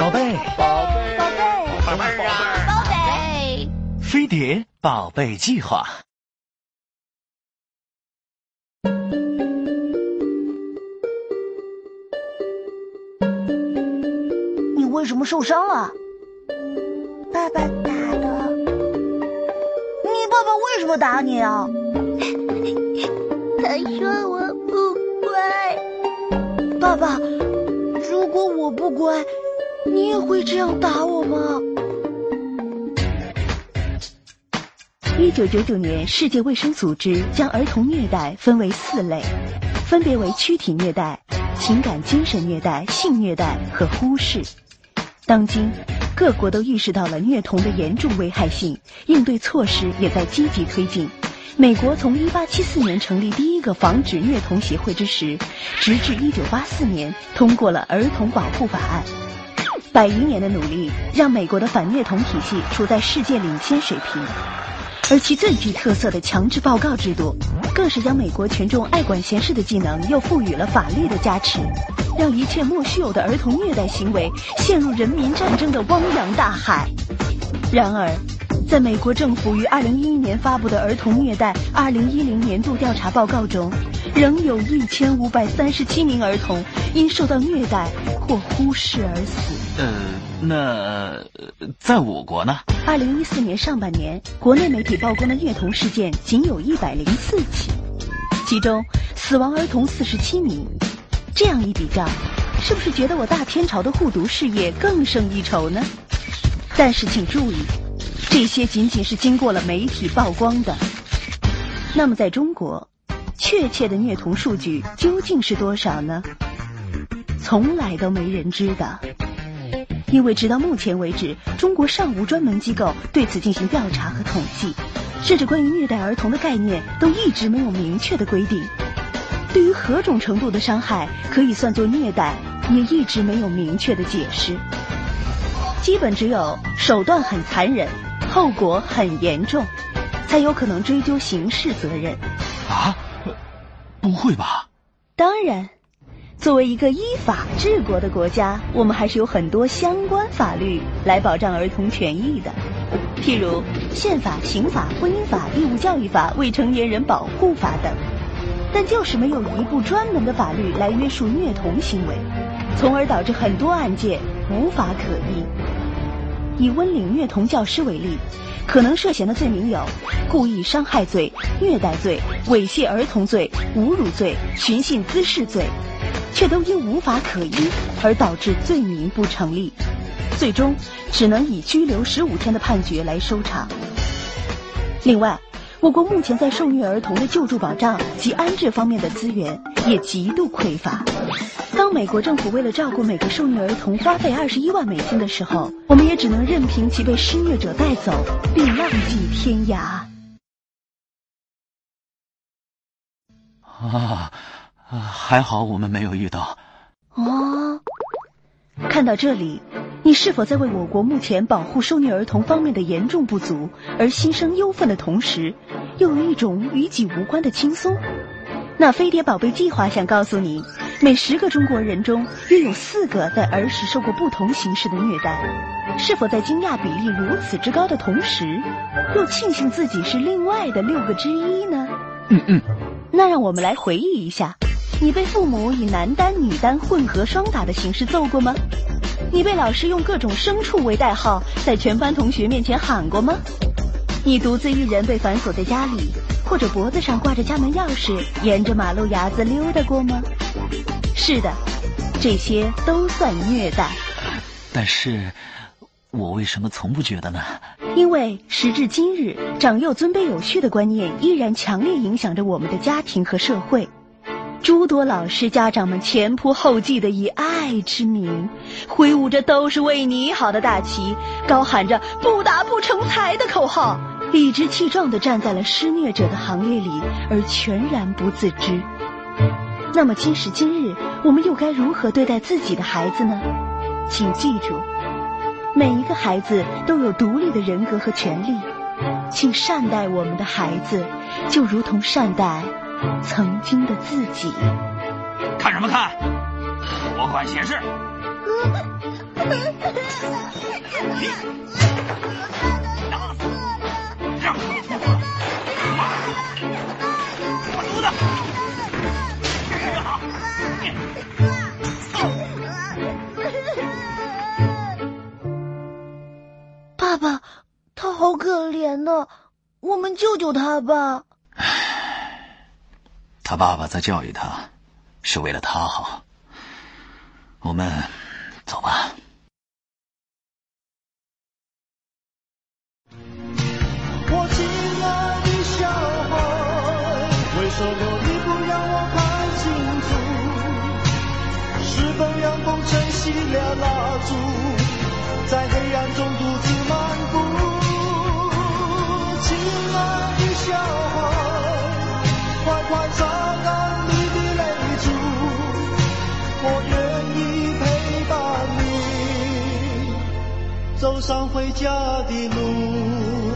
宝贝，宝贝，宝贝，宝贝啊，宝贝，飞碟宝贝计划。你为什么受伤了？爸爸打的。你爸爸为什么打你啊？他说我不乖。爸爸，如果我不乖，你也会这样打我吗？一九九九年，世界卫生组织将儿童虐待分为四类，分别为躯体虐待、情感精神虐待、性虐待和忽视。当今，各国都意识到了虐童的严重危害性，应对措施也在积极推进。美国从1874年成立第一个防止虐童协会之时，直至1984年通过了《儿童保护法案》。百余年的努力，让美国的反虐童体系处在世界领先水平。而其最具特色的强制报告制度，更是将美国群众爱管闲事的技能又赋予了法律的加持，让一切莫须有的儿童虐待行为陷入人民战争的汪洋大海。然而，在美国政府于二零一一年发布的《儿童虐待二零一零年度调查报告》中，仍有一千五百三十七名儿童因受到虐待或忽视而死。呃，那在我国呢？二零一四年上半年，国内媒体曝光的虐童事件仅有一百零四起，其中死亡儿童四十七名。这样一比较，是不是觉得我大天朝的护犊事业更胜一筹呢？但是请注意，这些仅仅是经过了媒体曝光的。那么在中国，确切的虐童数据究竟是多少呢？从来都没人知道。因为直到目前为止，中国尚无专门机构对此进行调查和统计，甚至关于虐待儿童的概念都一直没有明确的规定。对于何种程度的伤害可以算作虐待，也一直没有明确的解释。基本只有手段很残忍，后果很严重，才有可能追究刑事责任。啊？不会吧？当然。作为一个依法治国的国家，我们还是有很多相关法律来保障儿童权益的，譬如宪法、刑法、婚姻法、义务教育法、未成年人保护法等。但就是没有一部专门的法律来约束虐童行为，从而导致很多案件无法可依。以温岭虐童教师为例，可能涉嫌的罪名有故意伤害罪、虐待罪、猥亵儿童罪、侮辱罪、寻衅滋事罪。却都因无法可依而导致罪名不成立，最终只能以拘留十五天的判决来收场。另外，我国目前在受虐儿童的救助保障及安置方面的资源也极度匮乏。当美国政府为了照顾每个受虐儿童花费二十一万美金的时候，我们也只能任凭其被施虐者带走，并浪迹天涯。啊。啊，还好我们没有遇到。哦，看到这里，你是否在为我国目前保护受虐儿童方面的严重不足而心生忧愤的同时，又有一种与己无关的轻松？那飞碟宝贝计划想告诉你，每十个中国人中约有四个在儿时受过不同形式的虐待。是否在惊讶比例如此之高的同时，又庆幸自己是另外的六个之一呢？嗯嗯，那让我们来回忆一下。你被父母以男单、女单混合双打的形式揍过吗？你被老师用各种牲畜为代号，在全班同学面前喊过吗？你独自一人被反锁在家里，或者脖子上挂着家门钥匙，沿着马路牙子溜达过吗？是的，这些都算虐待。但是，我为什么从不觉得呢？因为时至今日，长幼尊卑有序的观念依然强烈影响着我们的家庭和社会。诸多老师、家长们前仆后继的以爱之名，挥舞着都是为你好的大旗，高喊着不打不成才的口号，理直气壮地站在了施虐者的行列里，而全然不自知。那么今时今日，我们又该如何对待自己的孩子呢？请记住，每一个孩子都有独立的人格和权利，请善待我们的孩子，就如同善待。曾经的自己，看什么看？我管闲事。怜呢，我们救救他吧。他爸爸在教育他，是为了他好。我们走吧。我亲爱的小孩，为什么你不让我看清楚？是否阳光吹熄了蜡烛，走上回家的路。